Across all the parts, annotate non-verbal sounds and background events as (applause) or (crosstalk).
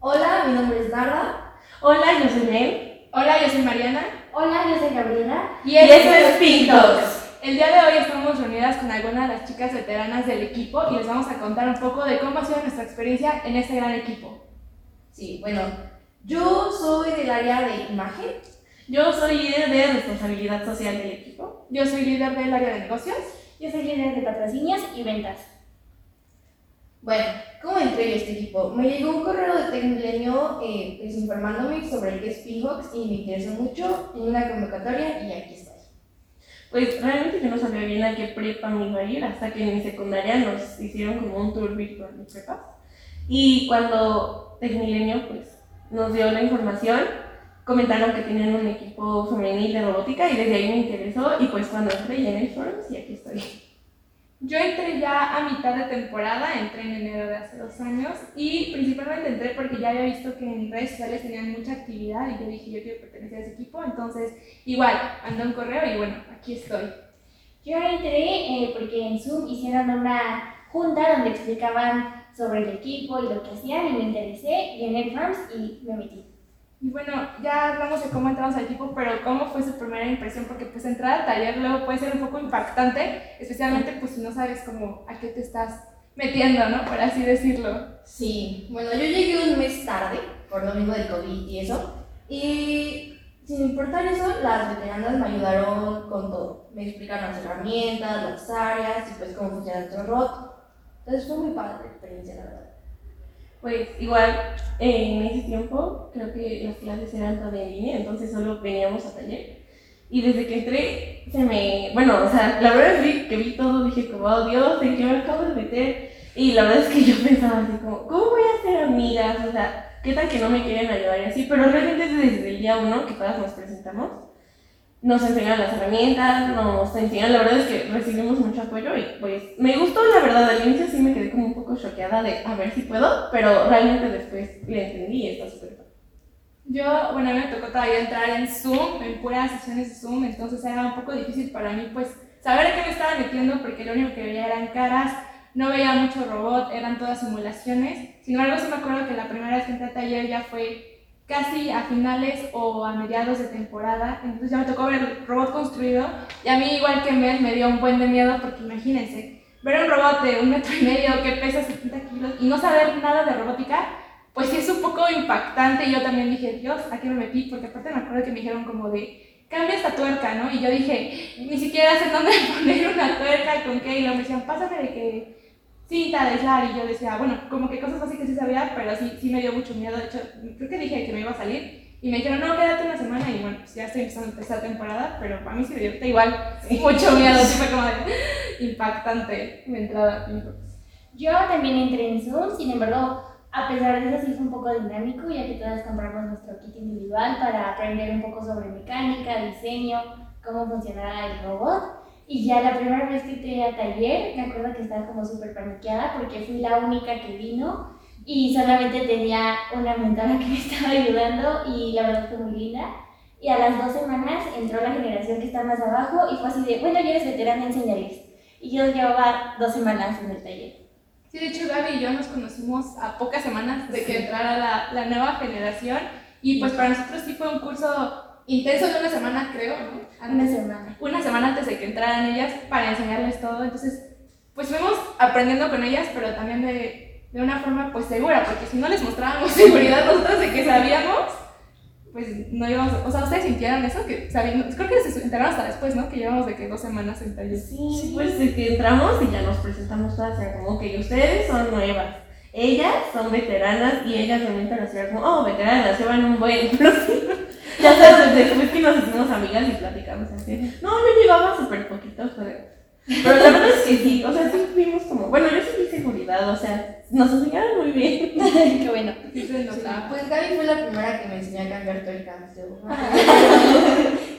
Hola, mi nombre es Narda. Hola, yo soy Mel. Hola, yo soy Mariana. Hola, yo soy Gabriela. Y, esto es Pintos. El día de hoy estamos reunidas con algunas de las chicas veteranas del equipo y les vamos a contar un poco de cómo ha sido nuestra experiencia en este gran equipo. Sí, bueno, yo soy del área de imagen. Yo soy líder de responsabilidad social del equipo. Yo soy líder del área de negocios. Yo soy líder de patrocinios y ventas. Bueno, ¿cómo entré yo este equipo? Me llegó un correo de Tecmilenio eh, pues, informándome sobre qué es Pinhawks y me interesó mucho en una convocatoria y aquí estoy. Pues realmente yo no sabía bien a qué prepa me iba a ir hasta que en mi secundaria nos hicieron como un tour virtual de prepas. Y cuando Tecmilenio pues nos dio la información, comentaron que tenían un equipo femenil de robótica y desde ahí me interesó y pues cuando entré en el forum y aquí estoy. Yo entré ya a mitad de temporada, entré en enero de hace dos años y principalmente entré porque ya había visto que en redes sociales tenían mucha actividad y yo dije yo quiero pertenecer a ese equipo, entonces igual, mandé un correo y bueno, aquí estoy. Yo entré eh, porque en Zoom hicieron una junta donde explicaban sobre el equipo y lo que hacían y me interesé, llené el Farms y me metí. Y bueno, ya hablamos de cómo entramos al equipo, pero ¿cómo fue su primera impresión? Porque pues entrar al taller luego puede ser un poco impactante, especialmente pues si no sabes cómo a qué te estás metiendo, ¿no? Por así decirlo. Sí, bueno, yo llegué un mes tarde, por lo mismo del COVID y eso, y sin importar eso, las veteranas me ayudaron con todo. Me explicaron las herramientas, las áreas y pues cómo funciona nuestro robot. Entonces fue muy padre la experiencia, la verdad. Pues igual en ese tiempo creo que las clases eran todavía en línea, entonces solo veníamos a taller. Y desde que entré, se me. Bueno, o sea, la verdad es que vi todo, dije como, oh Dios, ¿en qué me acabo de meter? Y la verdad es que yo (laughs) pensaba así como, ¿cómo voy a hacer amigas? O sea, ¿qué tal que no me quieren ayudar y así? Pero realmente desde el día uno que todas nos presentamos, nos enseñan las herramientas, nos enseñan, la verdad es que recibimos mucho apoyo y pues me gustó la verdad, al inicio sí me quedé como un poco choqueada de a ver si puedo, pero realmente después le entendí y está súper Yo, bueno, a mí me tocó todavía entrar en Zoom, en puras sesiones de Zoom, entonces era un poco difícil para mí pues saber a qué me estaba metiendo porque lo único que veía eran caras, no veía mucho robot, eran todas simulaciones. Sin embargo, sí me acuerdo que la primera vez que entré a taller ya fue casi a finales o a mediados de temporada, entonces ya me tocó ver el robot construido y a mí igual que Mel me dio un buen de miedo porque imagínense, ver un robot de un metro y medio que pesa 70 kilos y no saber nada de robótica, pues sí es un poco impactante y yo también dije, Dios, ¿a qué me metí? Porque aparte me acuerdo que me dijeron como de, cambia esta tuerca, ¿no? Y yo dije, ni siquiera sé dónde (laughs) poner una tuerca, con qué, y luego me decían, pásame de que cinta de y yo decía, bueno, como que cosas así que sí sabía, pero sí, sí me dio mucho miedo. De hecho, creo que dije que me iba a salir y me dijeron, no, quédate una semana y bueno, pues ya estoy empezando esta temporada, pero para mí sí me dio igual mucho miedo, sí fue como de, impactante mi entrada a Yo también entré en Zoom, sin embargo, a pesar de eso sí fue un poco dinámico, ya que todas compramos nuestro kit individual para aprender un poco sobre mecánica, diseño, cómo funcionaba el robot. Y ya la primera vez que a taller, me acuerdo que estaba como súper paniqueada porque fui la única que vino y solamente tenía una mentora que me (laughs) estaba ayudando y la verdad fue muy linda. Y a las dos semanas entró la generación que está más abajo y fue así de, bueno, ya eres veterana, enseñales. Y yo llevaba dos semanas en el taller. Sí, de hecho Gaby y yo nos conocimos a pocas semanas de que entrara la, la nueva generación y pues para nosotros sí fue un curso intenso de una semana, creo, ¿no? una semana. Una semana antes de que entraran ellas para enseñarles todo. Entonces, pues fuimos aprendiendo con ellas, pero también de, de una forma pues segura, porque si no les mostrábamos (laughs) seguridad nosotros de que sabíamos, pues no íbamos, o sea, ustedes sintieron eso, que sabían, creo que se enteraron hasta después, ¿no? Que llevamos de que dos semanas en taller. Sí, pues de que entramos y ya nos presentamos todas, como que ustedes son nuevas. Ellas son veteranas y ellas realmente nos hicieron como, oh, veteranas, llevan un buen. (laughs) ya sabes, después que nos hicimos amigas y platicamos así. No, yo llevaba súper poquito, pero. Pero la verdad es que sí, o sea, sí vimos como. Bueno, yo sí vi seguridad, o sea, nos enseñaron muy bien. (laughs) Qué bueno. Sí. Pues Gaby fue la primera que me enseñó a cambiar todo el cambio.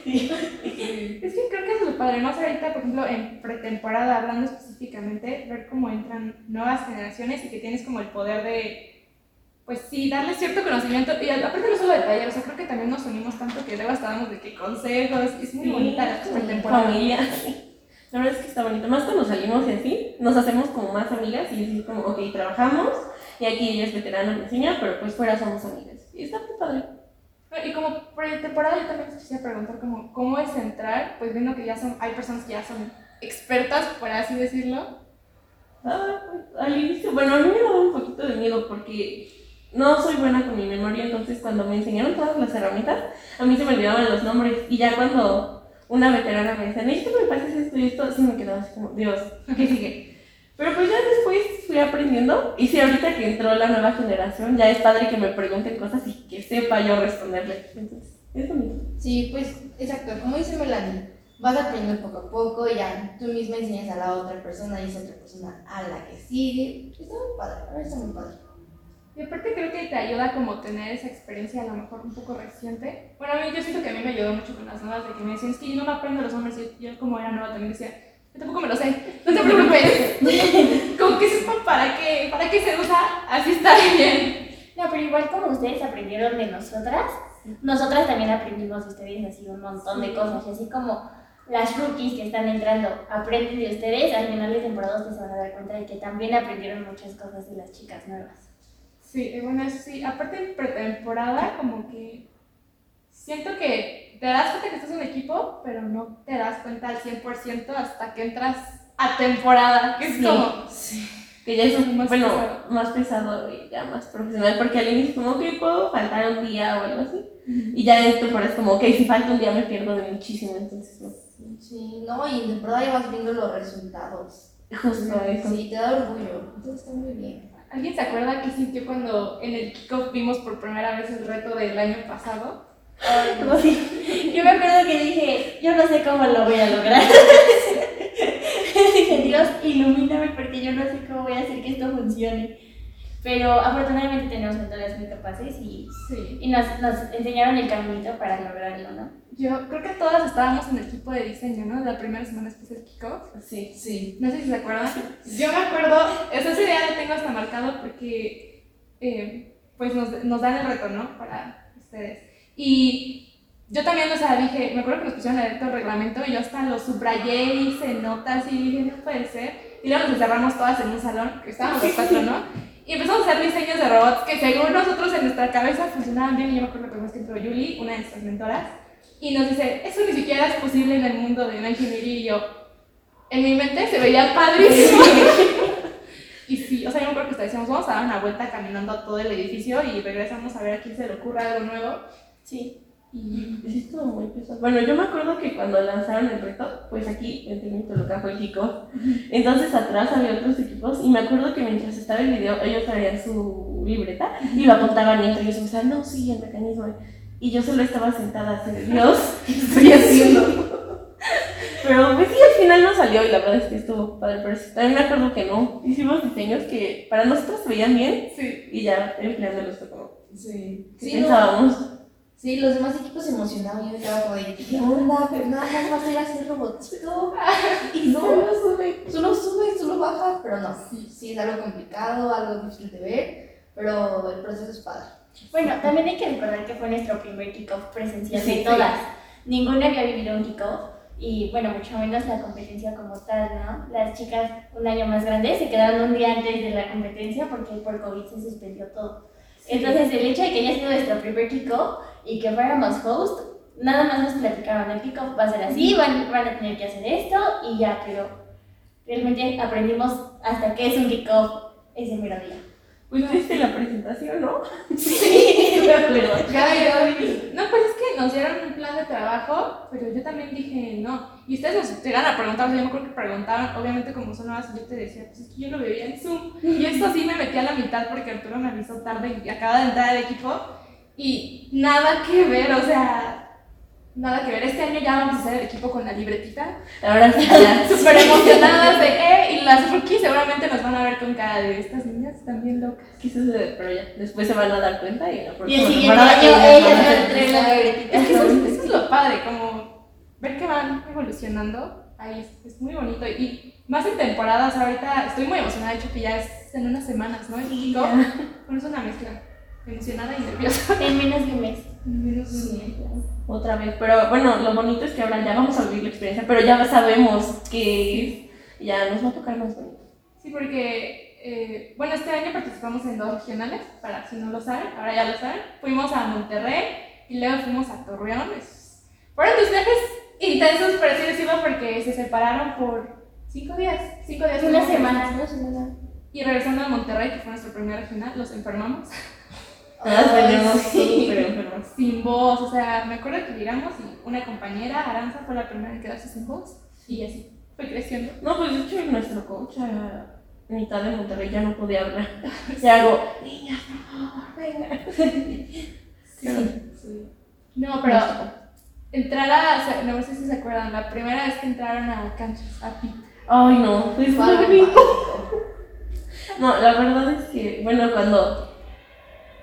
(laughs) Es que creo que es lo padre, más ahorita, por ejemplo, en pretemporada, hablando específicamente, ver cómo entran nuevas generaciones y que tienes como el poder de pues sí, darle cierto conocimiento. Y aparte no solo de taller, o sea, creo que también nos unimos tanto que luego estábamos de que consejos, es muy bonita la temporada. Familia. La verdad es que está bonito. Más cuando salimos y así, nos hacemos como más amigas y así como, ok, trabajamos y aquí ella es veterana, me enseña, pero pues fuera somos amigas. Y está muy padre. Y como pretemporada yo también quisiera preguntar como, cómo es entrar, pues viendo que ya son, hay personas que ya son expertas, por así decirlo. Ah, al inicio, bueno, a mí me daba un poquito de miedo porque no soy buena con mi memoria, entonces cuando me enseñaron todas las herramientas, a mí se me olvidaban los nombres y ya cuando una veterana me decía, necesito que me pases esto y esto, sí me quedaba así como, Dios, ¿qué sigue? Pero pues ya después fui aprendiendo y sí, ahorita que entró la nueva generación, ya es padre que me pregunten cosas y que sepa yo responderle. Entonces, es bonito. Sí, pues exacto, como dice Melanie, vas aprendiendo poco a poco y ya tú misma enseñas a la otra persona y esa otra persona a la que sigue. Está muy padre, está muy padre. Y aparte creo que te ayuda como tener esa experiencia a lo mejor un poco reciente. Bueno, a mí yo siento que a mí me ayudó mucho con las nuevas de que me decían, es que yo no me aprendo los nombres y yo como era nueva también decía, yo tampoco me lo sé, no te preocupes. (laughs) como que sepan para qué, para qué se usa, así está bien. No, pero igual como ustedes aprendieron de nosotras, nosotras también aprendimos de ustedes así un montón de cosas. Y así como las rookies que están entrando aprenden de ustedes, al final de temporada ustedes se van a dar cuenta de que también aprendieron muchas cosas de las chicas nuevas. Sí, bueno, sí. Aparte en pretemporada, como que siento que te das cuenta que estás en equipo, pero no te das cuenta al 100% hasta que entras a temporada, que es como... Que ya es más bueno, pesado. más pesado y ya más profesional, porque al inicio como que puedo faltar un día o algo así. Y ya en temporada es como, ok, si falta un día me pierdo de muchísimo, entonces no. Sí, no, y en temporada ya vas viendo los resultados. Justo eso. Sí, te da orgullo. Entonces está muy bien. ¿Alguien se acuerda qué sintió cuando en el kickoff vimos por primera vez el reto del año pasado? Ay, no. sí. Yo me acuerdo que dije, yo no sé cómo lo voy a lograr. (laughs) dije, Dios, ilumíname porque yo no sé cómo voy a hacer que esto funcione. Pero afortunadamente tenemos mentores muy capaces y, Sí. y nos, nos enseñaron el caminito para lograrlo, ¿no? Yo creo que todas estábamos en el equipo de diseño, ¿no? La primera semana después del kickoff. Sí. Sí. No sé si se acuerdan. Yo me acuerdo, ese día lo tengo hasta marcado porque eh, pues nos, nos dan el reto, ¿no? Para ustedes. Y yo también, o sea, dije, me acuerdo que nos pusieron el reglamento y yo hasta lo subrayé, hice notas y dije, no puede ser. Y luego nos encerramos todas en un salón, que estábamos los cuatro, ¿no? Y empezamos a hacer diseños de robots que según nosotros en nuestra cabeza funcionaban bien. Y yo me acuerdo que que entró Yuli, una de nuestras mentoras, y nos dice, eso ni siquiera es posible en el mundo de la ingeniería. Y yo, en mi mente se veía padrísimo. (laughs) y sí, o sea, yo me acuerdo que hasta decíamos, vamos a dar una vuelta caminando a todo el edificio y regresamos a ver a quién se le ocurre algo nuevo. Sí. Y sí estuvo muy pesado. Bueno, yo me acuerdo que cuando lanzaron el reto, pues aquí en Toluca fue el kickoff. Entonces atrás había otros equipos y me acuerdo que mientras estaba el video, ellos traían su libreta y lo apuntaban y entre ellos me decían, no, sí, el mecanismo. Y yo solo estaba sentada así Dios, ¿qué estoy haciendo? Pero pues sí, al final no salió y la verdad es que estuvo padre. Pero sí, también me acuerdo que no. Hicimos diseños que para nosotros se veían bien Sí. y ya fue como, Sí. ¿qué Sí, pensábamos? Sí, los demás equipos se emocionaban y yo estaba como de, ¿qué onda? Más vas a ir a hacer robotito. (laughs) Y no, Solo sube. solo subes, solo bajas, pero no. Sí, es algo complicado, algo difícil de ver, pero el proceso es padre. Bueno, también hay que recordar que fue nuestro primer kickoff presencial Sí, de sí. todas. Ninguna había vivido un kickoff y, bueno, mucho menos la competencia como tal, ¿no? Las chicas un año más grandes se quedaron un día antes de la competencia porque por COVID se suspendió todo. Entonces, el hecho de que haya sido nuestro primer kickoff y que fuéramos host, nada más nos platicaron, el kickoff va a ser así, van, van a tener que hacer esto y ya, pero realmente aprendimos hasta qué es un kickoff ese mero día. Pues viste la presentación, ¿no? (laughs) Sí, (laughs) me acuerdo. (laughs) No, pues es que nos dieron un plan de trabajo, pero yo también dije no. Y ustedes nos llegan a preguntar, o sea, yo me acuerdo que preguntaban, obviamente como son nuevas, yo te decía, pues es que yo lo veía en Zoom. Y esto sí me metí a la mitad porque Arturo me avisó tarde y acaba de entrar al equipo. Y nada que ver, o sea, nada que ver. Este año ya vamos a hacer el equipo con la libretita. Ahora (laughs) sí. Súper emocionadas de, eh, y las rookies seguramente nos van a ver con cara de, estas niñas bien locas. Hacer, pero ya. Después se van a dar cuenta y la Y el siguiente año ellas van a traer la libretita. Es que eso, es- eso es lo padre, como ver que van evolucionando. Ahí es, es muy bonito. Y más en temporadas, ahorita estoy muy emocionada, de hecho que ya es en unas semanas, ¿no? Kickoff. ya. Bueno, es una mezcla. Emocionada y nerviosa. En menos de un mes. Menos de un mes. Otra vez, pero bueno, lo bonito es que ahora ya vamos a vivir la experiencia, pero ya sabemos que ya nos va a tocar más bonito. Sí, porque eh, bueno, este año participamos en dos regionales, para si no lo saben, ahora ya lo saben. Fuimos a Monterrey y luego fuimos a Torreón. Es- Fueron dos viajes intensos, por así decirlo, porque se separaron por cinco días. Cinco días. Una semana. Y regresando a Monterrey, que fue nuestra primera regional, los enfermamos. Todas venimos sí. súper enfermas. Sin voz, o sea, me acuerdo que llegamos y una compañera, Aranza, fue la primera en quedarse sin voz. Y así, fue creciendo. No, pues de hecho nuestro coach a mitad de Monterrey ya no podía hablar. (laughs) Ya hago, niñas, por favor, venga. (laughs) Sí. No, pero entrar a, o sea, no sé si se acuerdan, la primera vez que entraron a canchas, a pit. Ay, no, Fue mágico. (laughs) No, la verdad es que, bueno, cuando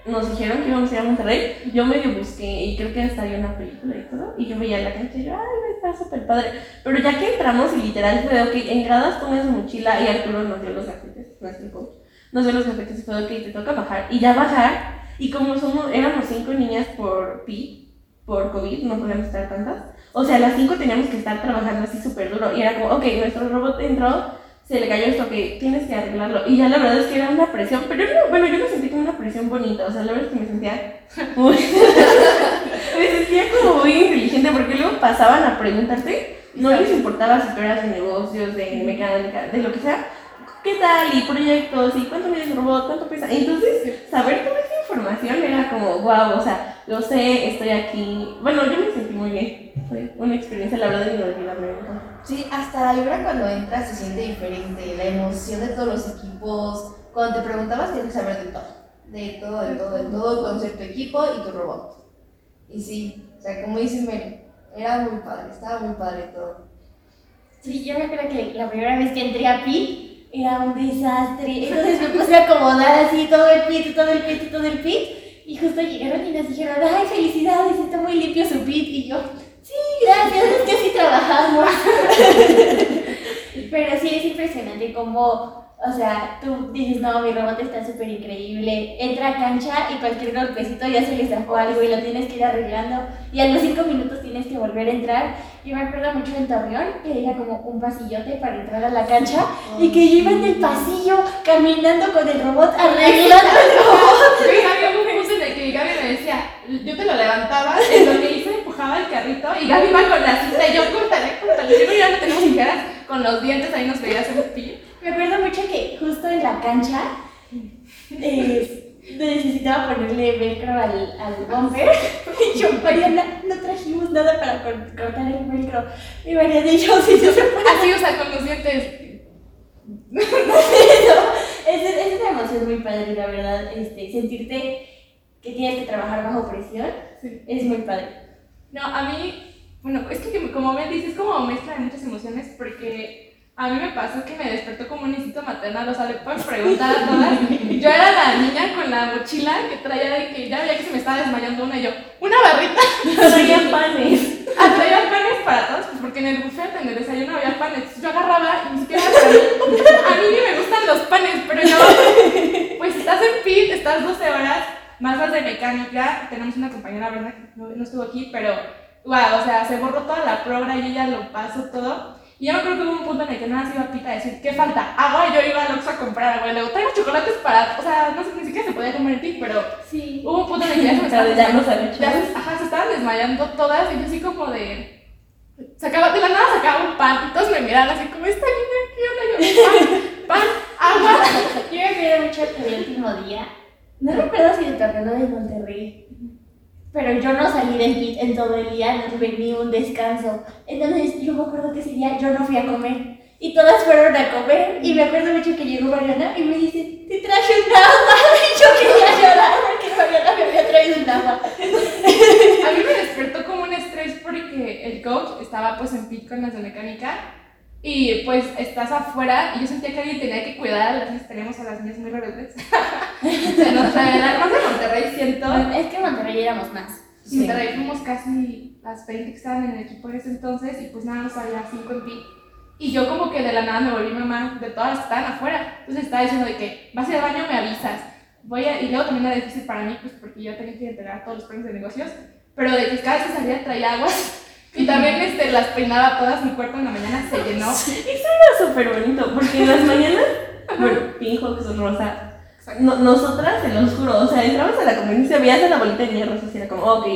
nos dijeron que íbamos a ir a Monterrey, yo medio busqué y creo que hasta había una película y todo, y yo veía la cancha y yo, ay, a estar súper padre. Pero ya que entramos y literal fue, ok, en gradas pongan su mochila y Arturo nos dio los gafetes, nuestro coach, nos dio los gafetes y fue, ok, te toca bajar. Y ya bajar, y como somos, éramos cinco niñas por PI, por COVID, no podíamos estar tantas, o sea, las cinco teníamos que estar trabajando así súper duro, y era como, ok, nuestro robot entró, se le cayó esto que tienes que arreglarlo. Y ya la verdad es que era una presión, pero no- bueno, yo no sentí como una presión bonita, o sea, la verdad es que me sentía (laughs) muy, me sentía como muy inteligente porque luego pasaban a preguntarte, no les importaba si tú eras de negocios, de mecánica, de lo que sea, qué tal, y proyectos, y cuánto mide el robot, cuánto pesa. Entonces, saber esa información era como, wow, o sea, lo sé, estoy aquí. Bueno, yo me sentí muy bien. Fue una experiencia, la verdad, inolvidable. ¿no? Sí, hasta la vibra cuando entras se siente diferente, la emoción de todos los equipos. Cuando te preguntabas tienes que saber de todo, de todo, de todo, de todo, conocer tu equipo y tu robot. Y sí, o sea, como dice Mary, era muy padre, estaba muy padre todo. Sí, yo me acuerdo que la primera vez que entré a PIT era un desastre. Entonces me puse a acomodar así todo el pit, todo el pit, todo el pit. Y justo llegaron y nos dijeron, ay, felicidades, está muy limpio su pit. Y yo, sí, gracias, es que así trabajamos. (laughs) Pero sí es impresionante cómo, o sea, tú dices, no, mi robot está súper increíble. Entra a cancha y cualquier golpecito ya se le zafó algo y lo tienes que ir arreglando. Y a los cinco minutos tienes que volver a entrar. Yo me acuerdo mucho en Torreón que era como un pasillote para entrar a la cancha y que yo iba en el pasillo caminando con el robot arreglando el robot. Había un punto en el que Gaby me decía, yo te lo levantaba, en lo que hice empujaba el carrito y Gaby iba con la cinta y yo, córtale, córtale. Yo ya no tenemos tijeras, con los dientes ahí nos veías en el pie. Me acuerdo mucho que justo en la cancha eh, necesitaba ponerle velcro al, al bumper y (laughs) yo, Mariana, no trajimos nada para cor- cortar el velcro. Y Mariana y yo, sí, se puede. (laughs) Así, o sea, con los dientes. (laughs) Es, es una emoción muy padre, la verdad. Este, sentirte que tienes que trabajar bajo presión Sí. es muy padre. No, a mí, bueno, es que como me dices, es como mezcla de muchas emociones porque a mí me pasó que me despertó como un instinto maternal, o sea, le pueden preguntar a todas. Yo era la niña con la mochila que traía de que ya veía que se me estaba desmayando una y yo, una barrita, Traía panes. ah, traía panes para todos, pues porque en el buffet, en el desayuno había panes. Yo agarraba y ni siquiera para mí. A mí ni me gustan los panes, pero yo, pues estás en pit, estás 12 horas, más las de mecánica. Tenemos una compañera, ¿verdad? Que no, no estuvo aquí, pero, wow, o sea, se borró toda la progra y ella lo pasó todo. Y yo no creo que hubo un punto en el que nada se iba a pita a decir, ¿qué falta? Agua, y yo iba al Oxxo a comprar agua. Y luego, traigo chocolates para, o sea, no sé, ni siquiera se podía comer el pit, pero Sí. hubo un punto en el que ya se me O sea, estaba ya se, ajá, se estaban desmayando todas y yo así como de... Sacaba, de la nada sacaba un pan y todos me miraban así como, esta niña, ¿qué onda? Yo, pan, pan, agua. (laughs) Yo me acuerdo mucho el último día, no recuerdo si de Torreón o de Monterrey, pero yo no salí del pit en todo el día, no tuve ni un descanso. Entonces yo me acuerdo que ese día yo no fui a comer. Y todas fueron a comer y me acuerdo mucho que llegó Mariana y me dice, te traje un agua. (laughs) Y yo quería llorar porque Mariana me había traído un agua. A mí me despertó como un estrés porque el coach estaba pues en pit con las de mecánica y pues estás afuera y yo sentía que alguien tenía que cuidar a las niñas, tenemos a las niñas muy rebeldes. (laughs) Se nos más de Monterrey siento. Es que en Monterrey éramos más. En Monterrey fuimos casi las 20 que estaban en el equipo en ese entonces y pues nada más había 5 en pit. Y yo como que de la nada me volví mamá de todas las que estaban afuera. Entonces estaba diciendo de que vas a ir al baño, me avisas. Voy a... Y luego también era difícil para mí pues porque yo tenía que entregar todos los planes de negocios. Pero de que cada vez que salía traía aguas. Y también este, las peinaba todas, mi cuerpo en la mañana se llenó. Era súper bonito, porque en las mañanas bueno, Pinhawks rosa. No, nosotras, se los juro, o sea, entramos a la conveniencia, veías a la bolita de niñas rosas y era como, ok.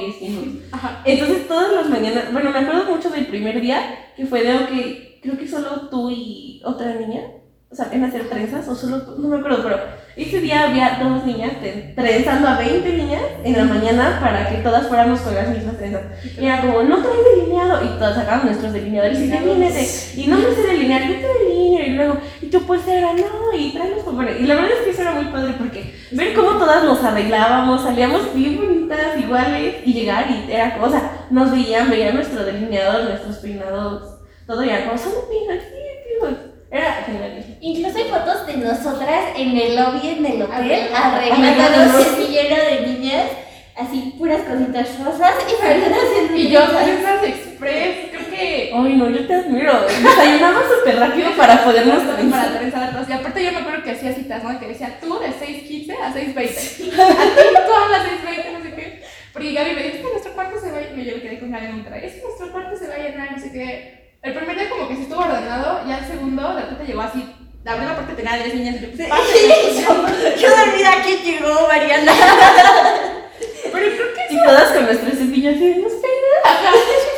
Ajá. Entonces todas las mañanas, bueno, me acuerdo mucho del primer día, que fue de, ok, creo que solo tú y otra niña, o sea, en hacer trenzas, o solo tú, no me acuerdo, pero ese día había dos niñas tre- trenzando a 20 niñas en la mañana para que todas fuéramos con las mismas trenzas. Y era como, no traes delineado, y todas sacaban nuestros delineadores y delínete, y no me sé delinear, yo te delineo, y luego, y tu pulsera, no, y pompones. Y la verdad es que eso era muy padre porque ver cómo todas nos arreglábamos, salíamos bien bonitas, iguales, y llegar y era cosa, nos veían, veían nuestro delineador, nuestros peinados, todo, y era como, son pijos. Era genial. Incluso hay fotos de nosotras en el lobby, en el hotel, arreglándonos así lleno de niñas, así puras cositas rosas y Mariana haciendo Y yo, trenzas express, creo que. Ay, no, yo te admiro. Desayunaba súper rápido para podernos para trenzar. trenzar a todos. Y aparte yo me acuerdo que hacía citas, ¿no? Que decía tú de 6.15 a 6.20. (laughs) A ti tú a las 6.20, no sé qué. Porque Gaby me dijo, es que nuestro cuarto se va a llenar. Y yo me quedé con Gaby en un traje. Es que nuestro cuarto se va a llenar, no sé qué. El primer día como que sí estuvo ordenado, ya el segundo de repente llegó así. La primera parte tenía 10 niñas y yo, pues, (laughs) pásenle. Yo dormida aquí llegó Mariana. Pero creo que Y todas con nuestros cepillos y nos peinas. ajá,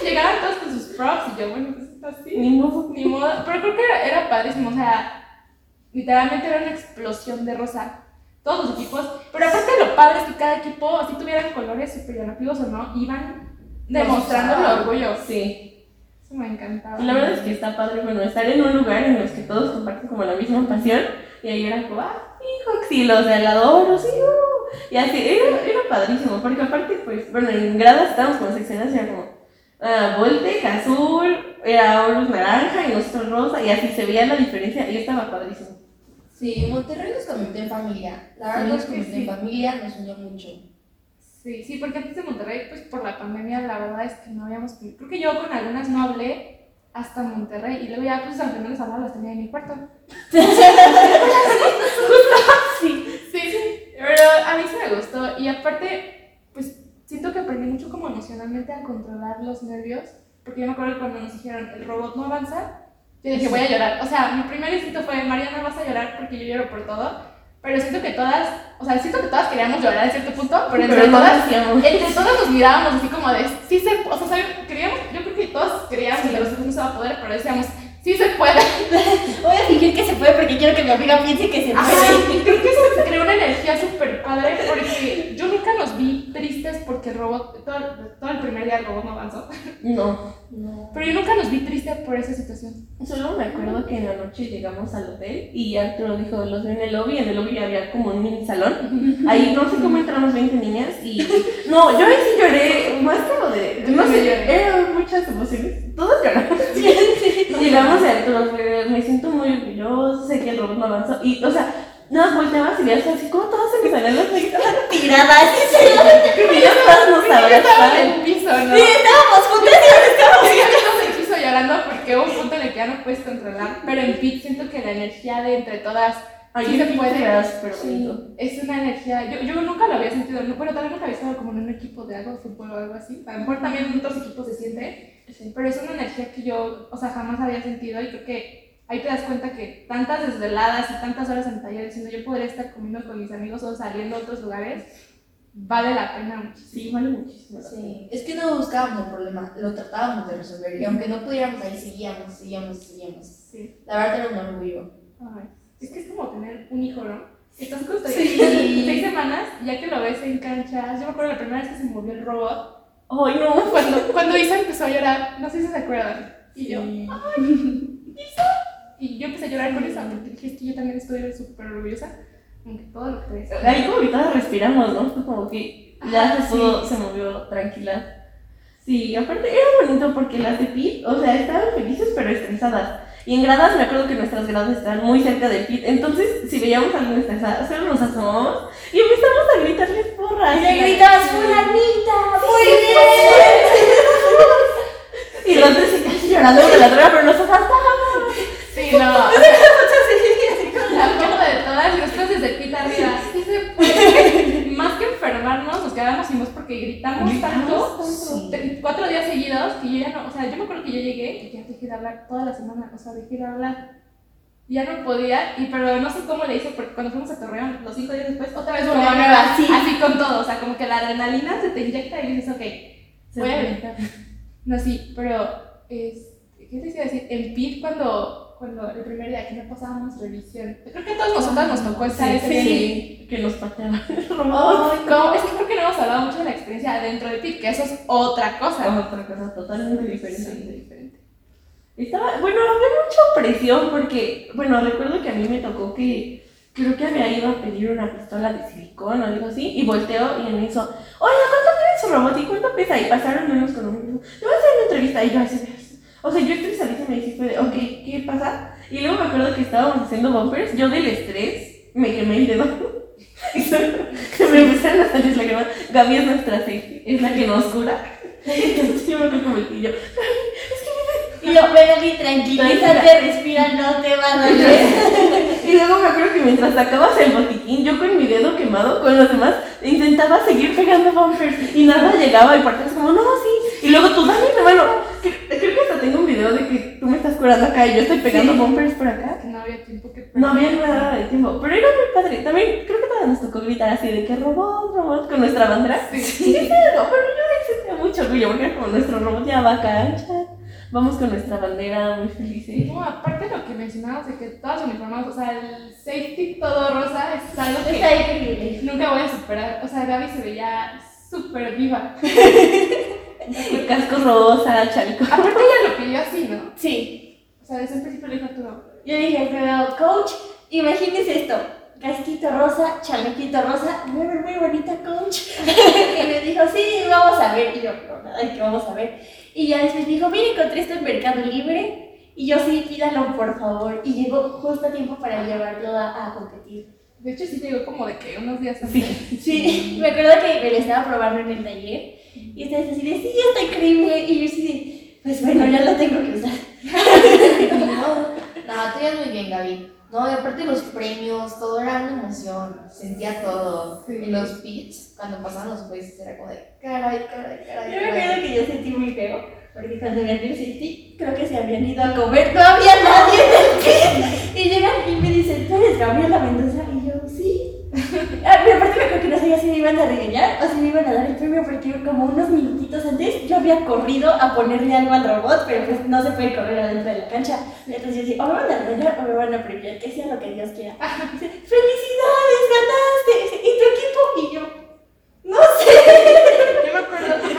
llegaban todos con sus props y yo, bueno, pues así. Ni modo. Ni modo. Pero creo que era, era padrísimo, o sea, literalmente era una explosión de rosa. Todos los equipos. Pero aparte lo padre es que cada equipo, así tuvieran colores super llamativos o no, iban demostrando el orgullo. Sí. Me encantaba. Y la verdad es que está padre, bueno, estar en un lugar en los que todos comparten como la misma pasión. Y ahí era como, ah, hijo, sí, los de Aladoro, sí, uh. Y así, era, era padrísimo, porque aparte, pues, bueno, en gradas estábamos como seccionadas y era como, ah, Voltec azul, era Horus naranja y nosotros rosa, y así se veía la diferencia y estaba padrísimo. Sí, Monterrey nos convirtió en familia. La verdad Sí, nos convirtió sí. en familia, nos unió mucho. Sí, sí, porque antes de Monterrey, pues por la pandemia, la verdad es que no habíamos. Creo que yo con algunas no hablé hasta Monterrey y luego ya, pues aunque no les hablaba, las tenía en mi cuarto. Sí. Sí, sí, pero a mí sí me gustó y aparte, pues siento que aprendí mucho como emocionalmente a controlar los nervios, porque yo me acuerdo cuando nos dijeron el robot no avanza, yo dije voy a llorar. O sea, mi primer instinto fue, Mariana, vas a llorar porque yo lloro por todo, pero siento que todas, o sea, siento que todas queríamos llorar a cierto punto, pero entre Pero todas entre todos nos mirábamos así como de, sí se, o sea, queríamos, yo creo que todos queríamos que los no se va a poder, pero decíamos, sí se puede. (laughs) Voy a fingir que se puede porque quiero que mi amiga piense que se puede. creo que eso creó una energía súper padre porque yo nunca nos vi tristes porque el robot, todo, todo el primer día el robot no avanzó, No. No. pero yo nunca nos vi tristes por esa situación. Solo me acuerdo que en la noche llegamos al hotel y Arturo dijo, los veo en el lobby, en el lobby había como un mini salón. Ahí no sé cómo entramos 20 niñas y... No, yo ahí sí lloré, más como de... Yo No sé, lloré. eran muchas emociones. Todos me siento muy orgulloso, sé que el robot no avanzó. Y, o sea, nos volteabas y veías así como todas se me salían las lágrimas. (laughs) Tirada, sí, Y ya todas nos Yo estaba en abrazaban. el piso, ¿no? sí, estábamos juntas y estábamos Sí, yo me piso llorando porque hubo un punto en el que ya no puedes controlar, pero en Pit siento que la energía de entre todas Ay, sí se puede. Sí, es una energía. Yo, yo nunca lo había sentido. no- Bueno, tal vez nunca había estado como en un equipo de algo, fútbol o algo así. A lo mejor también en otros equipos se siente. Pero es una energía que yo, o sea, jamás había sentido y creo que ahí te das cuenta que tantas desveladas y tantas horas en taller diciendo yo podría estar comiendo con mis amigos o saliendo a otros lugares, vale la pena muchísimo. Sí, vale muchísimo. Sí, es que no buscábamos el problema, lo tratábamos de resolver. Y aunque no pudiéramos, ahí seguíamos, seguíamos, seguíamos. Sí. La verdad era un orgullo. Ay, es que es como tener un hijo, ¿no? Estás con Sí. seis semanas, ya que lo ves en canchas. Yo me acuerdo la primera vez que se movió el robot, Ay, no. cuando, cuando Isa empezó a llorar, no sé si se acuerdan. Y yo, Sí. y yo empecé a llorar con Isa, porque dije, es que yo también estoy súper orgullosa, aunque todo lo que ves. Ahí como que todas respiramos, ¿no? Como que ya sí. pudo, se movió tranquila. Sí, aparte era bonito porque las de Pit, o sea, estaban felices pero estresadas. Y en gradas me acuerdo que nuestras gradas estaban muy cerca del Pit, entonces si veíamos a alguien estresada, solo nos asomamos y empezamos a gritarles porras. Y le gritabas, fulanita, muy Y los otros se casi llorando de la droga, pero nosotros estábamos. Sí, no. (laughs) o sea, La (laughs) foto de todas, y nosotros desde el pita arriba. Sí se puede. Más que enfermarnos, nos quedamos sin voz porque gritamos tanto. Sí. Cuatro días seguidos que yo ya no. O sea, yo me acuerdo que yo llegué y ya dejé de hablar toda la semana. O sea, dejé de hablar. Ya no podía, y, pero no sé cómo le hice, porque cuando fuimos a Torreón, los cinco días después, otra vez volví a nueva, así con todo. O sea, como que la adrenalina se te inyecta y dices, ok, Se voy a aventar. (laughs) No, sí, pero, es, ¿qué te iba a decir? En PIT, cuando, cuando el primer día que no pasábamos revisión, creo que a todos nosotros nos tocó estar Sí, ese día. sí, que nos pateaban (laughs) ¿cómo? Es que creo que no hemos hablado mucho de la experiencia dentro de PIT, que eso es otra cosa. Otra cosa totalmente diferente. Sí, diferente. Estaba, bueno, había mucha presión porque, bueno, recuerdo que a mí me tocó que creo que había ido a pedir una pistola de silicón o algo así y volteo y en eso, oye, ¿cuánto tiene su robot y cuánto pesa? Y pasaron unos con un te voy a hacer una entrevista y yo así, o sea, yo estresadísima y sí fue de, ok, ¿qué pasa? Y luego me acuerdo que estábamos haciendo bumpers, yo del estrés me quemé el dedo. (laughs) Y se me empezaron a salir lágrimas. Gaby es nuestra safety, es la que nos cura. (laughs) Entonces yo me acuerdo como que yo, Y yo, pero Gaby, tranquilízate, respira, no te va a (laughs) doler. Y luego me acuerdo que mientras sacabas el botiquín, yo con mi dedo quemado con los demás intentaba seguir pegando bumpers y nada llegaba y partías como, no, sí. Y luego tú, dame mi mano. Creo, que tengo un video de que tú me estás curando acá y yo estoy pegando Sí. bumpers por acá. No había tiempo que No había nada de tiempo, pero era muy padre. También creo que todavía nos tocó gritar así de que robot, robot con nuestra bandera. Sí. (laughs) Sí, pero yo sentía mucho orgullo porque era como nuestro robot ya va a cancha. Vamos con nuestra bandera muy felices. No, aparte de lo que mencionabas de que todas uniformadas, o sea, el safety todo rosa es algo que Está increíble. nunca voy a superar. O sea, Gaby se veía súper viva. (laughs) Casco rosa, chaleco. Aparte ella lo pidió así, ¿no? Sí. O sea, desde el principio le dijo Arturo. Yo dije, pero coach, imagínese esto. Casquito rosa, chalequito rosa, muy, muy, bonita, coach. (laughs) y me dijo, sí, vamos a ver. Y yo, no, nada, que vamos a ver. Y ya después me dijo, mire, encontré esto en Mercado Libre. Y yo, sí, pídalo, por favor. Y llegó justo a tiempo para llevarlo a, a competir. De hecho, sí llegó como de que unos días antes. Sí, me acuerdo que me lo estaba probando en el taller. Y ustedes así de, sí, está increíble. Y yo así de, pues bueno, ya lo tengo que usar. Modo. No, tú ibas muy bien, Gaby. No, y aparte los premios, todo era una emoción. Sentía todo. Sí. En los pits, cuando pasaban los jueces, era como de caray, caray, caray. Yo me acuerdo que yo sentí muy feo, porque cuando gané el City, creo que se habían ido a comer, no había nadie en el pit. Y llegan y me dicen, ¿tú eres Gabriela Mendoza? Y yo, sí. (laughs) Ah, pero aparte me acuerdo que no sabía si me iban a regañar o si me iban a dar el premio, porque como unos minutitos antes yo había corrido a ponerle algo al robot, pero pues no se puede correr adentro de la cancha. Entonces yo decía, o me van a regañar o me van a premiar, que sea lo que Dios quiera. Dice, ¡Felicidades, ganaste! ¿Y tu equipo? Y yo, no sé. Yo me acuerdo,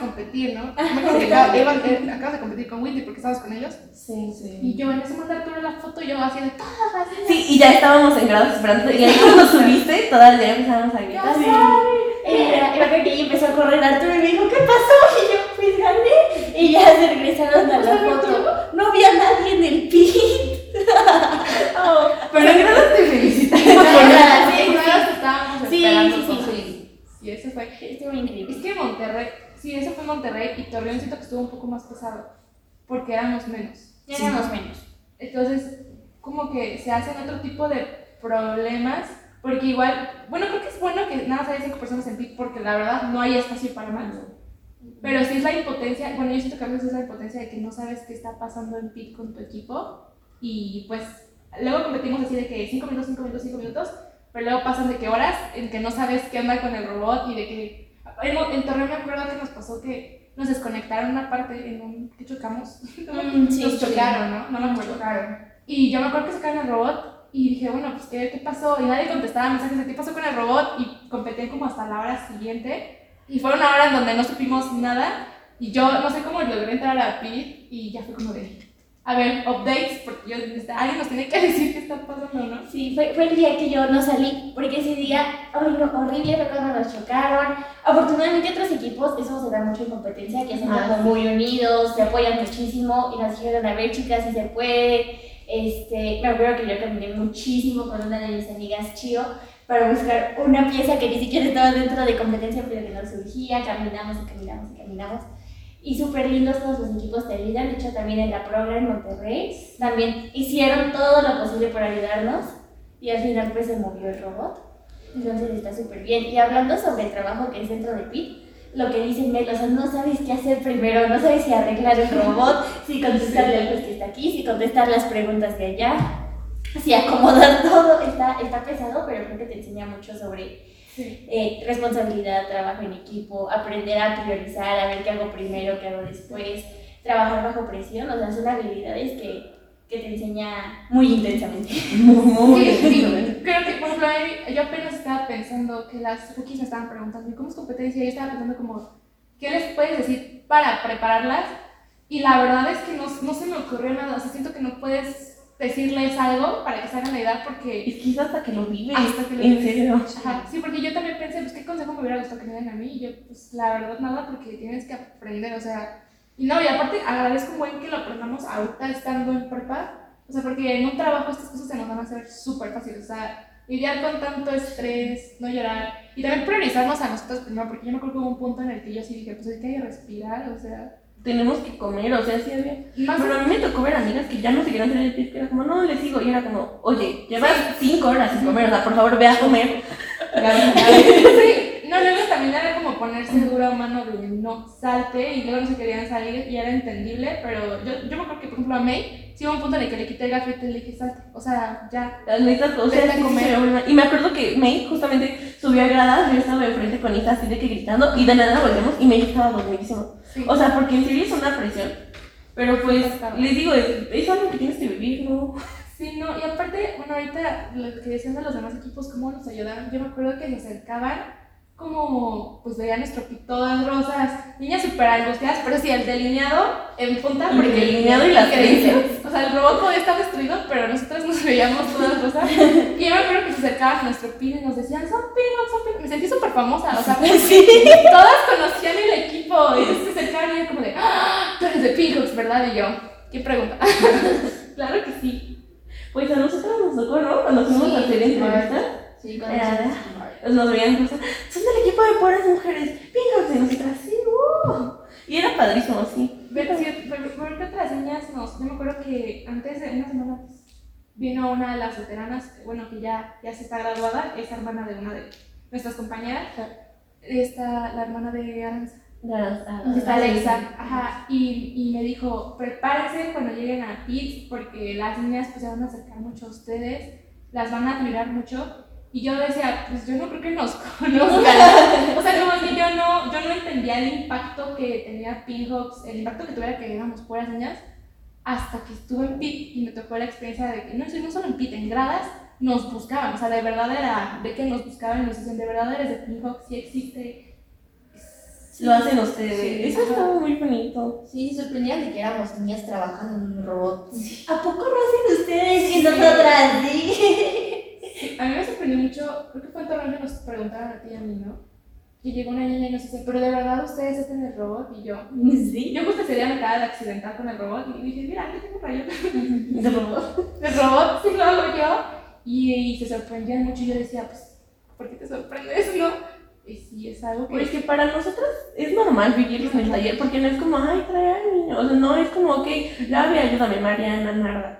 iban- (laughs) eh, acabas de competir con Windy porque estabas con ellos. Sí, sí. Y yo en ese momento Arturo la foto, yo así de todas las niñas. Sí, y ya estábamos en grados esperando. Y ahí cuando (laughs) subiste, todas ya empezábamos a gritar. Sí. Y acuerdo que empezó a correr Arturo y me dijo, ¿qué pasó? Y yo, pues gané. Y ya se regresaron a la foto. No había nadie en el pit. (laughs) Oh, pero en grados te felicitamos. Ah, Sí, sí, estábamos Sí, esperando sí, sí. Sí. Y eso fue. Estuvo Es increíble. que Monterrey, sí, eso fue Monterrey y Torreón siento que estuvo un poco más pesado. Porque éramos menos. Ya éramos menos. Entonces, como que se hacen otro tipo de problemas. Porque igual, bueno, creo que es bueno que nada más haya cinco personas en PIC porque la verdad no hay espacio para más. Pero si es la impotencia, bueno, yo siento que a veces es la impotencia de que no sabes qué está pasando en PIC con tu equipo. Y pues, luego competimos así de que 5 minutos, 5 minutos, 5 minutos. Pero luego pasan de que horas en que no sabes qué onda con el robot y de que. En, en Torreón me acuerdo que nos pasó que nos desconectaron una parte en un. que chocamos. Mm, sí, nos chocaron, ¿no? No me acuerdo. Y yo me acuerdo que sacaron el robot y dije, bueno, pues ¿qué, qué pasó? Y nadie contestaba mensajes de qué pasó con el robot y competí como hasta la hora siguiente. Y fue una hora en donde no supimos nada y yo no sé cómo logré entrar a la PIT y ya fue como de, a ver, updates, porque yo, este, alguien nos tiene que decir qué está pasando, ¿no? Sí, fue, fue el día que yo no salí, porque ese día, ay no, horrible, fue cuando nos chocaron. Afortunadamente otros equipos, eso se da mucho en competencia, que son Ah, como muy unidos, se apoyan muchísimo y nos dijeron, a ver chicas, si se puede. Este, me acuerdo que yo caminé muchísimo con una de mis amigas Chio para buscar una pieza que ni siquiera estaba dentro de competencia, pero que nos surgía, caminamos y caminamos y caminamos. Y súper lindos todos los equipos te ayudan, de hecho también en la Progra en Monterrey, también hicieron todo lo posible por ayudarnos y al final pues se movió el robot. Entonces está súper bien. Y hablando sobre el trabajo que es dentro de PIT, lo que dice Mel, o sea, no sabes qué hacer primero, no sabes si arreglar el robot, si contestarle al juez que está aquí, si contestar las preguntas de allá, si acomodar todo, está, está pesado, pero creo que te enseña mucho sobre Sí. eh, responsabilidad, trabajo en equipo, aprender a priorizar, a ver qué hago primero, qué hago después, trabajar bajo presión, o sea, son habilidades que, que te enseña muy intensamente. Muy Sí, creo que, por ejemplo, ahí- yo apenas estaba pensando que las rookies me estaban preguntando, ¿y cómo es competencia? Y yo estaba pensando como, ¿qué les puedes decir para prepararlas? Y la verdad es que no, no se me ocurrió nada, o sea, siento que no puedes decirles algo para que se hagan la idea porque... Es que es hasta que lo vives. Hasta que lo en serio. Ajá, sí, porque yo también pensé, pues, ¿qué consejo me hubiera gustado que me den a mí? Y yo, pues, la verdad, nada, porque tienes que aprender, o sea... Y no, y aparte agradezco muy que lo aprendamos ahorita estando en prepa, o sea, porque en un trabajo estas cosas se nos van a hacer súper fáciles, o sea, lidiar con tanto estrés, no llorar, y también priorizarnos a nosotros primero, porque yo me acuerdo que hubo un punto en el que yo sí dije, pues hay que respirar, o sea... Tenemos que comer, o sea, sí había. Más Pero a mí me tocó ver amigas que ya no se querían hacer el tip, que era como, no, les sigo. Y era como, oye, llevas cinco horas sin comer, o sea, por favor, ve a comer. Sí, (laughs) no, luego también era como ponerse dura mano de no salte y luego no se querían salir y era entendible, pero yo, yo me acuerdo que, por ejemplo, a May, sí hubo un punto en el que le quité el gafete y le dije salte, o sea, ya. Las netas, o sea, sí, comer. Y me acuerdo que May justamente subió a gradas, yo estaba enfrente con Isa así de que gritando, y de nada volvemos y May estaba dormidísimo. Sí. O sea, porque en serio es una presión. Pero pues, les digo, es, es algo que tienes que vivir, ¿no? Sí, no, y aparte, bueno, ahorita lo que decían de los demás equipos, cómo nos ayudaron, yo me acuerdo que se acercaban como, pues veían nuestro pic todas rosas, niñas súper angustiadas, pero sí, el delineado en punta, porque el delineado y las trenzas. O sea, el robot podía estar destruido, pero nosotros nos veíamos todas rosas. (laughs) Y yo me acuerdo que se acercaban a nuestro pin y nos decían, son pinos, son pinos. Me sentí súper famosa, o sea, (laughs) porque todas conocían el equipo, y entonces se acercaban y yo como de, ¡Ah! tú eres de Pinhooks, ¿verdad? Y yo, ¿qué pregunta? (laughs) Claro que sí. Pues a nosotros nos tocó, ¿no? Cuando fuimos a hacer entrevistas, Sí, con Pues nos veían cosas, son del equipo de puras mujeres, y nosotras, sí, uh. Y era padrísimo, sí. Pero sí, ¿qué otras niñas nos? Yo me acuerdo que antes de una semana pues, vino una de las veteranas, bueno, que ya, ya se está graduada, es hermana de una de nuestras compañeras, esta, la hermana de Aranza, Las- ah, está Alexa, ajá, y, y me dijo, prepárense cuando lleguen a PITS porque las niñas pues se van a acercar mucho a ustedes, las van a admirar mucho. Y yo decía, pues yo no creo que nos (laughs) conozcan. o sea, como que yo no, yo no entendía el impacto que tenía Pinhawks, el impacto que tuviera que éramos puras niñas, hasta que estuve en PIT y me tocó la experiencia de que no, sí, no solo en PIT, en gradas nos buscaban. O sea, de verdad era de que nos buscaban y nos decían, de verdad eres de Pinhawks, sí existe. Lo hacen ustedes. Sí, Eso estaba muy bonito. Sí, se sorprendían de que éramos niñas trabajando en un robot. ¿A poco lo hacen ustedes y nosotras? Sí. (laughs) A mí me sorprendió mucho, creo que fue en Torreón que nos preguntaron a ti y a mí, ¿no? Que llegó una niña y nos dice, pero de verdad ustedes hacen el robot y yo. Sí. Yo justo ese día me acaba de accidentar con el robot y dije, mira, aquí tengo rayo. De (laughs) robot. El robot sí lo hago yo. Y, y se sorprendían mucho y yo decía, pues, ¿por qué te sorprendes, no? Y sí, es algo que... Porque para nosotros es normal vivirlo en el taller, porque no es como, ay, trae al niño. O sea, no es como, ok, Gaby, ayúdame, Mariana, Narda. No, de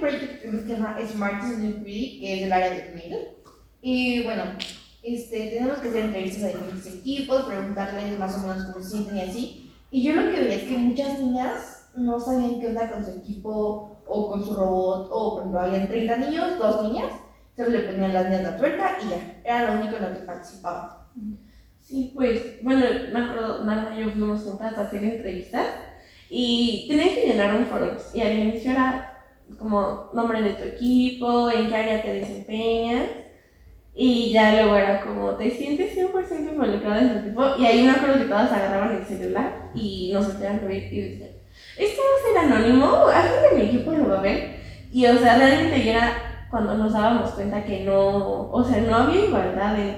proyecto que se llama Smart Student Pretty, que es del área de Middle. Y bueno, este, tenemos que hacer entrevistas a diferentes equipos, preguntarles más o menos cómo se sienten y así. Y yo lo que veía es que muchas niñas no sabían qué onda con su equipo o con su robot, o por ejemplo, habían 30 niños, dos niñas, solo le ponían las niñas la tuerca y ya, era lo único en lo que participaban. Sí, pues, bueno, me acuerdo, Narda y yo fuimos juntas a hacer entrevistas y tenían que llenar un foro. Y al inicio era como nombre de tu equipo, en qué área te desempeñas. Y ya luego era como, ¿te sientes 100% involucrada en tu equipo? Y ahí me acuerdo que todas agarraban el celular y nos a ver y decían, ¿esto va a ser anónimo? ¿Alguien de mi equipo lo va a ver? Y o sea, realmente ya era cuando nos dábamos cuenta que no, o sea, no había igualdad en,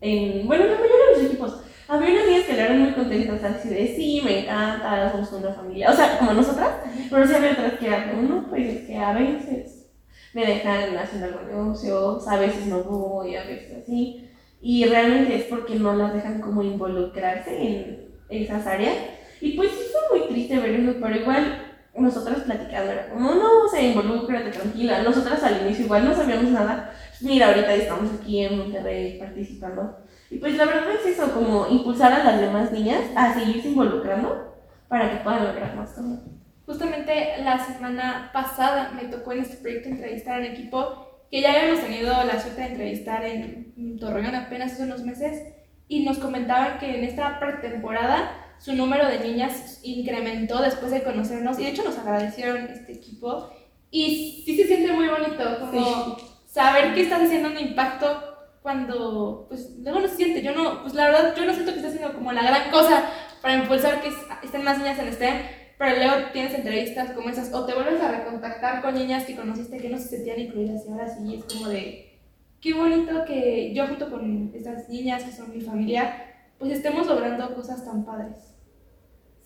en bueno, en la mayoría de los equipos. Había unas niñas que le eran muy contentas, así de, sí, me encanta, somos una familia, o sea, como nosotras, pero sí había otras que eran como, no, pues es que a veces me dejan haciendo algún negocio, a veces no voy, a veces así, y realmente es porque no las dejan como involucrarse en esas áreas, y pues sí fue muy triste ver eso, pero igual nosotras platicando era como, no, o sea, involúcrate, tranquila, nosotras al inicio igual no sabíamos nada, mira, ahorita estamos aquí en Monterrey participando, Y pues la verdad es eso, como impulsar a las demás niñas a seguirse involucrando para que puedan lograr más cosas. Justamente la semana pasada me tocó en este proyecto entrevistar a un equipo que ya habíamos tenido la suerte de entrevistar en Torreón apenas hace unos meses y nos comentaban que en esta pretemporada su número de niñas incrementó después de conocernos y de hecho nos agradecieron este equipo y sí se siente muy bonito como saber que estás haciendo un impacto cuando pues luego no se siente, yo no, pues la verdad yo no siento que esté haciendo como la gran cosa para impulsar que estén más niñas en STEM, pero luego tienes entrevistas como esas o te vuelves a recontactar con niñas que conociste que no se sentían incluidas y ahora sí es como de qué bonito que yo junto con estas niñas que son mi familia pues estemos logrando cosas tan padres.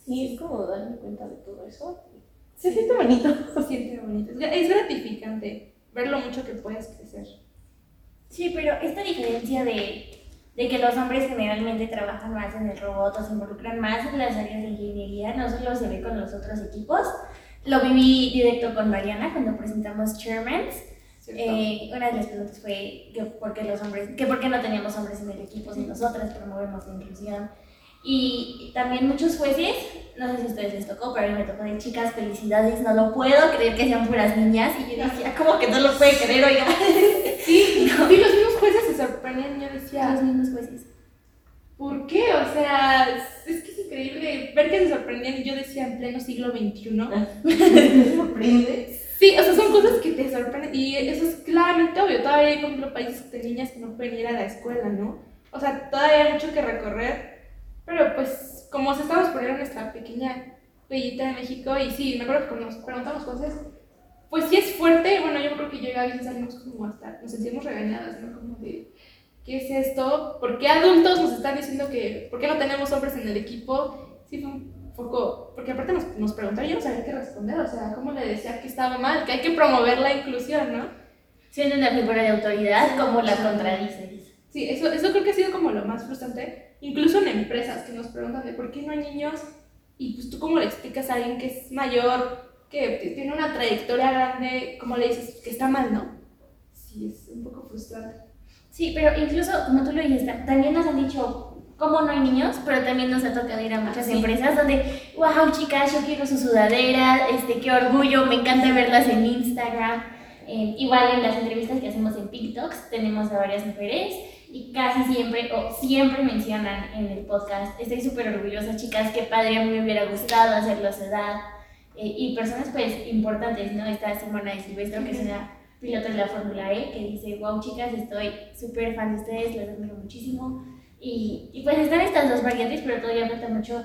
Sí, es como darme cuenta de todo eso. Se siente bonito. Se siente bonito. Es gratificante ver lo mucho que puedes crecer. Sí, pero esta diferencia de, de que los hombres generalmente trabajan más en el robot o se involucran más en las áreas de ingeniería no solo se ve con los otros equipos. Lo viví directo con Mariana cuando presentamos Chairmans. Eh, una de las preguntas fue que por qué los hombres, que por qué no teníamos hombres en el equipo si nosotras promovemos la inclusión. Y también muchos jueces, no sé si a ustedes les tocó, pero a mí me tocó de chicas, felicidades, no lo puedo creer que sean puras niñas. Y yo decía, ¿cómo que no lo puede creer, oiga? (laughs) Sí, no. sí, los mismos jueces se sorprendían, yo decía. Los mismos jueces. ¿Por qué? O sea, es que es increíble ver que se sorprendían y yo decía en pleno siglo XXI. (laughs) ¿Te sorprende? Sí, o sea, son cosas que te sorprenden y eso es claramente obvio. Todavía hay, por ejemplo, países de niñas que no pueden ir a la escuela, ¿no? O sea, todavía hay mucho que recorrer pero pues, como se estamos poniendo nuestra pequeña bellita de México, y sí, me acuerdo que cuando nos preguntamos cosas, pues sí es fuerte. Bueno, yo creo que yo a veces salimos como hasta, nos sentimos regañadas, ¿no? Como de, ¿qué es esto? ¿Por qué adultos nos están diciendo que, ¿por qué no tenemos hombres en el equipo? Sí, fue un poco, porque aparte nos, nos preguntaron, yo no sabía qué responder, o sea, ¿cómo le decía que estaba mal? Que hay que promover la inclusión, ¿no? Siendo una figura de autoridad, ¿cómo la contradices? Sí, eso, eso creo que ha sido como lo más frustrante incluso en empresas que nos preguntan de por qué no hay niños y pues tú cómo le explicas a alguien que es mayor, que tiene una trayectoria grande, cómo le dices que está mal, ¿no? Sí, es un poco frustrante. Sí, pero incluso, como tú lo dijiste, también nos han dicho cómo no hay niños, pero también nos ha tocado ir a muchas empresas donde, wow, chicas, yo quiero su sudadera, este, qué orgullo, me encanta verlas en Instagram. Eh, igual en las entrevistas que hacemos en TikToks tenemos a varias mujeres y casi siempre o siempre mencionan en el podcast, estoy súper orgullosa chicas, qué padre, a mí me hubiera gustado hacerlo a esa edad. Eh, y personas pues importantes, ¿no? Está Simona de Silvestro, que es una piloto de la Fórmula E, que dice, wow chicas, estoy súper fan de ustedes, las admiro muchísimo. Y, y pues están estas dos variantes, pero todavía falta mucho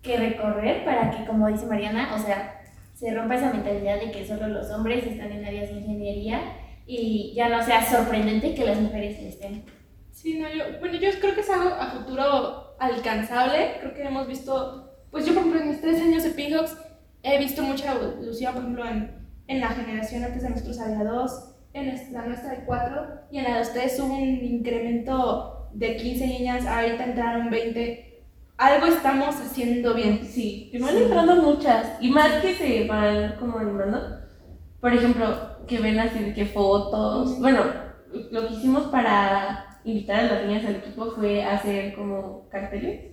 que recorrer para que, como dice Mariana, o sea, se rompa esa mentalidad de que solo los hombres están en áreas de ingeniería y ya no sea sorprendente que las mujeres estén. Sí, no, yo, bueno, yo creo que es algo a futuro alcanzable. Creo que hemos visto, pues yo por ejemplo en mis tres años de Pinhawks he visto mucha evolución, por ejemplo, en, en la generación antes de nosotros había dos, en la nuestra de cuatro, y en la de ustedes hubo un incremento de 15 niñas, ahorita entraron 20. Algo estamos haciendo bien. Sí, que van entrando muchas, y más que se van como animando. Por ejemplo, que ven así de que fotos, bueno, lo que hicimos para invitar a las niñas al equipo fue hacer como carteles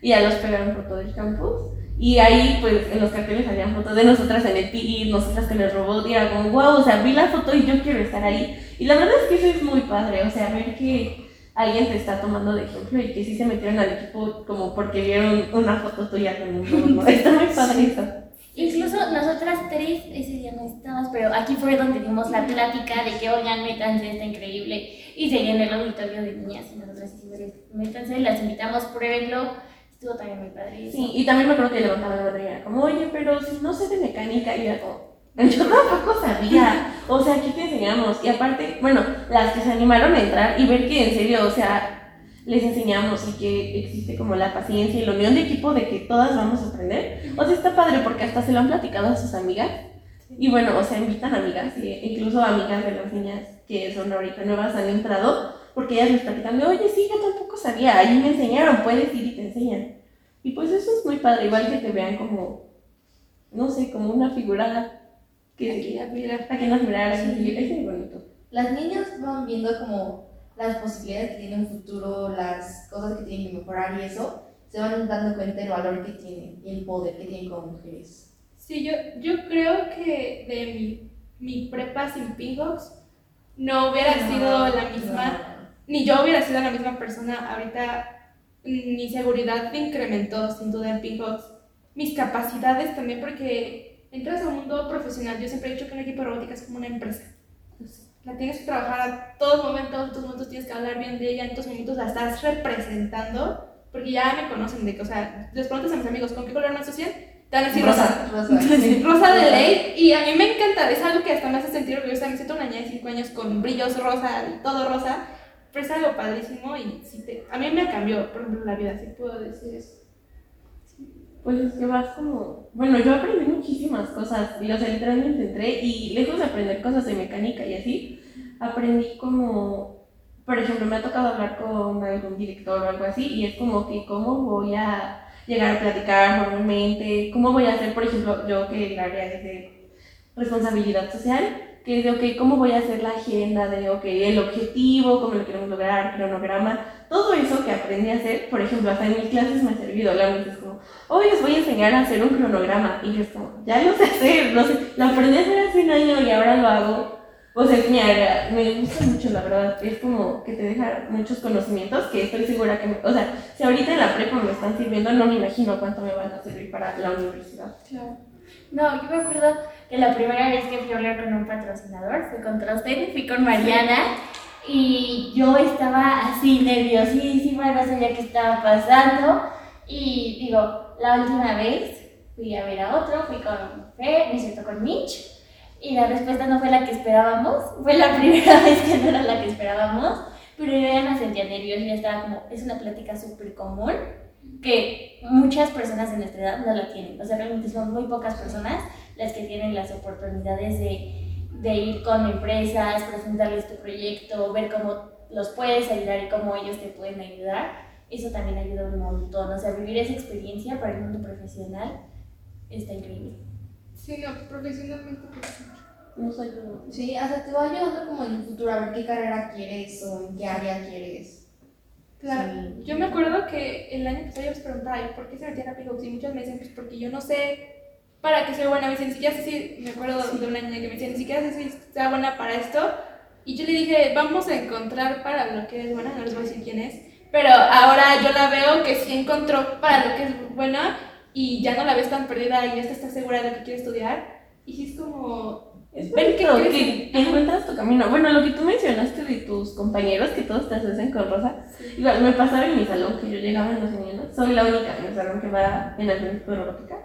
y ya los pegaron por todo el campus. Y ahí, pues, en los carteles salían fotos de nosotras en el PI, nosotras con el robot, y era como, wow, o sea, vi la foto y yo quiero estar ahí. Y la verdad es que eso es muy padre, o sea, ver que alguien te está tomando de ejemplo y que sí se metieron al equipo como porque vieron una foto tuya con un robot, (laughs) Está muy padre eso. Incluso nosotras tres ese día no estábamos, pero aquí fue donde dimos la plática de que, oigan, métanse, está increíble. Y se llenó el auditorio de niñas y nosotras hicimos métanse, las invitamos, pruébenlo. Sí, y también me acuerdo que levantaban la bandera, como, oye, pero si no sé de mecánica, y era yo tampoco sabía. O sea, ¿qué te enseñamos? Y aparte, bueno, las que se animaron a entrar y ver que en serio, o sea, les enseñamos y que existe como la paciencia y la unión de equipo de que todas vamos a aprender. O sea, está padre porque hasta se lo han platicado a sus amigas. Y bueno, o sea, invitan amigas, incluso amigas de las niñas que son ahorita nuevas han entrado, porque ellas les platican de, oye, sí, yo tampoco sabía, ahí me enseñaron, puedes ir y te enseñan. Y pues eso es muy padre, igual que te vean como, no sé, como una figura que aquí, a quien admirar, es muy bonito. Las niñas van viendo como las posibilidades que tiene un futuro, las cosas que tienen que mejorar y eso, se van dando cuenta del valor que tienen y el poder que tienen como mujeres. Sí, yo, yo creo que de mi, mi prepa sin Pingox no hubiera sido la misma, ni yo hubiera sido la misma persona. Ahorita mi seguridad me incrementó sin duda en Pingox. Mis capacidades también, porque entras a un mundo profesional. Yo siempre he dicho que un equipo de robótica es como una empresa. La tienes que trabajar a todos momentos, en todos momentos tienes que hablar bien de ella, en todos momentos la estás representando, porque ya me conocen de que, o sea, les preguntas a mis amigos, ¿con qué color me asocian? Te van a decir rosa. Rosa. rosa de ley y a mí me encanta, es algo que hasta me hace sentir orgullosa, me siento una niña de 5 años con brillos rosa todo rosa, pero es algo padrísimo y sí te, a mí me cambió, por ejemplo, la vida, si puedo decir eso. Pues es que vas como. Bueno, yo aprendí muchísimas cosas. Y, o sea, literalmente entré y lejos de aprender cosas de mecánica y así, aprendí como. Por ejemplo, me ha tocado hablar con algún director o algo así, y es como que, ¿cómo voy a llegar a platicar formalmente? ¿Cómo voy a hacer, por ejemplo, yo que el área es de responsabilidad social? Que es de, ok, ¿cómo voy a hacer la agenda de, ok, el objetivo, cómo lo queremos lograr, cronograma? Todo eso que aprendí a hacer, por ejemplo, hasta en mis clases me ha servido. La es como, hoy les voy a enseñar a hacer un cronograma. Y yo como, ya lo sé hacer, lo, sé, lo aprendí a hacer hace un año y ahora lo hago. Área, me gusta mucho, la verdad. Es como que te deja muchos conocimientos que estoy segura que, me, o sea, si ahorita en la prepa me están sirviendo, no me imagino cuánto me van a servir para la universidad. No, yo me acuerdo que la primera vez que fui a hablar con un patrocinador fue contra usted, fui con Mariana y yo estaba así nerviosísima, no sabía qué estaba pasando y digo, la última vez fui a ver a otro, fui con Fe, me siento con Mitch y la respuesta no fue la que esperábamos, fue la (laughs) primera vez que no era la que esperábamos, pero yo ya me sentía nerviosa ya estaba como, es una plática súper común que muchas personas de nuestra edad no la tienen. O sea, realmente son muy pocas personas las que tienen las oportunidades de, de ir con empresas, presentarles tu proyecto, ver cómo los puedes ayudar y cómo ellos te pueden ayudar. Eso también ayuda un montón. O sea, vivir esa experiencia para el mundo profesional está increíble. Sí, no, profesionalmente pues, Nos ayudó. Sí, hasta te va ayudando como en el futuro a ver qué carrera quieres o en qué área quieres. Claro, Sí. yo me acuerdo que el año pasado yo les preguntaba, "Ay, ¿por qué se metían a Pigox? Y muchos me decían, pues porque yo no sé para qué soy buena. Me decían, ni siquiera sé si, me acuerdo de una niña que me decía, ni siquiera sé si sea buena para esto. Y yo le dije, vamos a encontrar para lo que eres buena, no les voy a decir quién es. Pero ahora yo la veo que sí encontró para lo que es buena y ya no la ves tan perdida y ya está segura de lo que quiere estudiar. Y sí es como, Es bonito crees. que, que encuentras tu camino. Bueno, lo que tú mencionaste de tus compañeros, que todos te hacen con rosa, igual me pasaba en mi salón, que yo llegaba en las mañanas, soy la única en el salón que va en de robótica,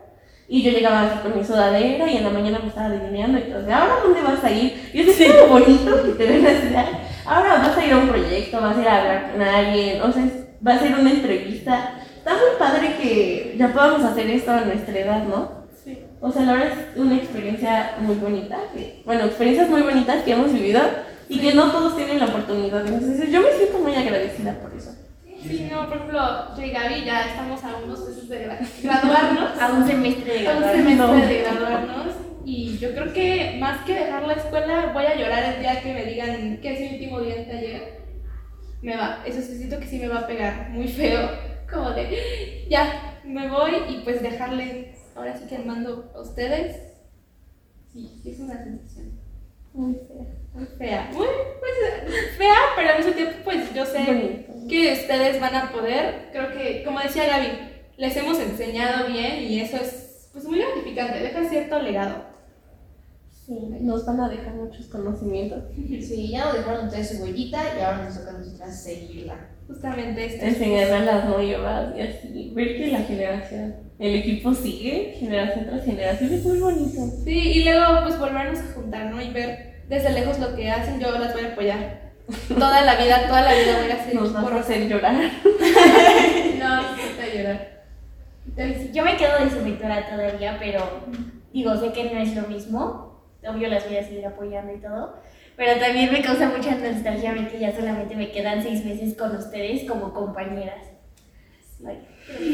y yo llegaba así con mi sudadera y en la mañana me estaba delineando y todo, de, ¿ahora dónde vas a ir? Y es como bonito que te ven así, "Ay, ahora vas a ir a un proyecto, vas a ir a hablar con alguien, o sea, es- va a ser una entrevista. Está muy padre que ya podamos hacer esto a nuestra edad, ¿no? sí. O sea, la verdad es una experiencia muy bonita, que, bueno, experiencias muy bonitas que hemos vivido y que no todos tienen la oportunidad. Entonces, yo me siento muy agradecida por eso. Sí, no, por ejemplo, yo y Gaby ya estamos a unos meses de gra- (laughs) graduarnos. A un semestre de a un semestre de graduarnos. Y yo creo que más que dejar la escuela, voy a llorar el día que me digan que es mi último día en taller. Me va, eso sí siento que sí me va a pegar muy feo. Como de, ya, me voy y pues dejarle ahora sí que el mando a ustedes. Sí, sí es una sensación Muy fea. muy fea. Muy, pues, fea, pero al mismo tiempo, pues yo sé Bonito. que ustedes van a poder. Creo que, como decía Gaby, les hemos enseñado bien y eso es pues, muy gratificante, deja cierto legado. Sí, nos van a dejar muchos conocimientos. Sí, ya nos dejaron ustedes su huellita y ahora nos toca a nosotras seguirla. Justamente esto. Enseñar a las nuevas y así. Ver que la generación, el equipo sigue, generación tras generación, es muy bonito. Sí, y luego pues volvernos a juntar, ¿no? Y ver desde lejos lo que hacen, yo las voy a apoyar. Toda la vida, toda la vida voy a hacer Nos vas por a hacer llorar. (laughs) No, necesito llorar. Entonces, yo me quedo de su mentora todavía, pero digo, sé que no es lo mismo. Obvio las voy a seguir apoyando y todo. Pero también me causa mucha nostalgia ver que ya solamente me quedan seis meses con ustedes como compañeras.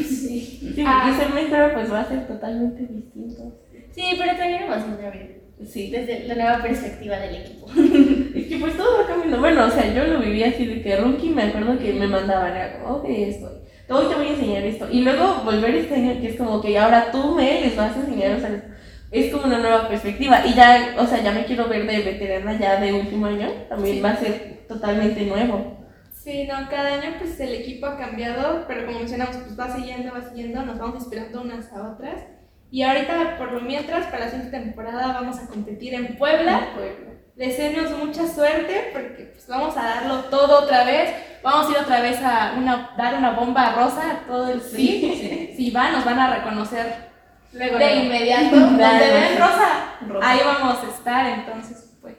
Sí, Ah. porque ser mentora pues va a ser totalmente distinto. Sí, pero también emociona ver Sí, desde la nueva perspectiva del equipo. (laughs) Es que pues todo va cambiando. Bueno, o sea, yo lo viví así de que Runky me acuerdo que me mandaban, como, ok, esto. Hoy te voy a enseñar esto. Y luego volver este año que es como que ahora tú me les vas a enseñar, o sea, es como una nueva perspectiva. Y ya, o sea, ya me quiero ver de veterana ya de último año. También Sí. va a ser totalmente nuevo. Sí, no, cada año pues el equipo ha cambiado, pero como mencionamos, pues va siguiendo, va siguiendo, nos vamos inspirando unas a otras. Y ahorita, por lo mientras, para la siguiente temporada vamos a competir en Puebla. Deseenos mucha suerte porque pues, vamos a darlo todo otra vez. Vamos a ir otra vez a una, dar una bomba rosa a todo el sí. Si van, nos van a reconocer Luego, de luego. inmediato. (laughs) Donde ven rosa, Rosa. ahí vamos a estar. Entonces, pues,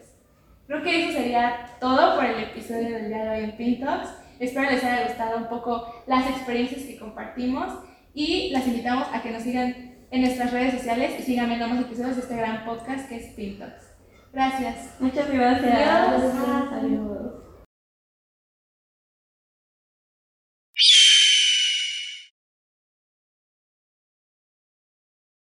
creo que eso sería todo por el episodio del día de hoy en Pintox. Espero les haya gustado un poco las experiencias que compartimos y las invitamos a que nos sigan en nuestras redes sociales y sigan viendo más episodios de este gran podcast que es Pintox. Gracias. Muchas gracias. Adiós. Adiós.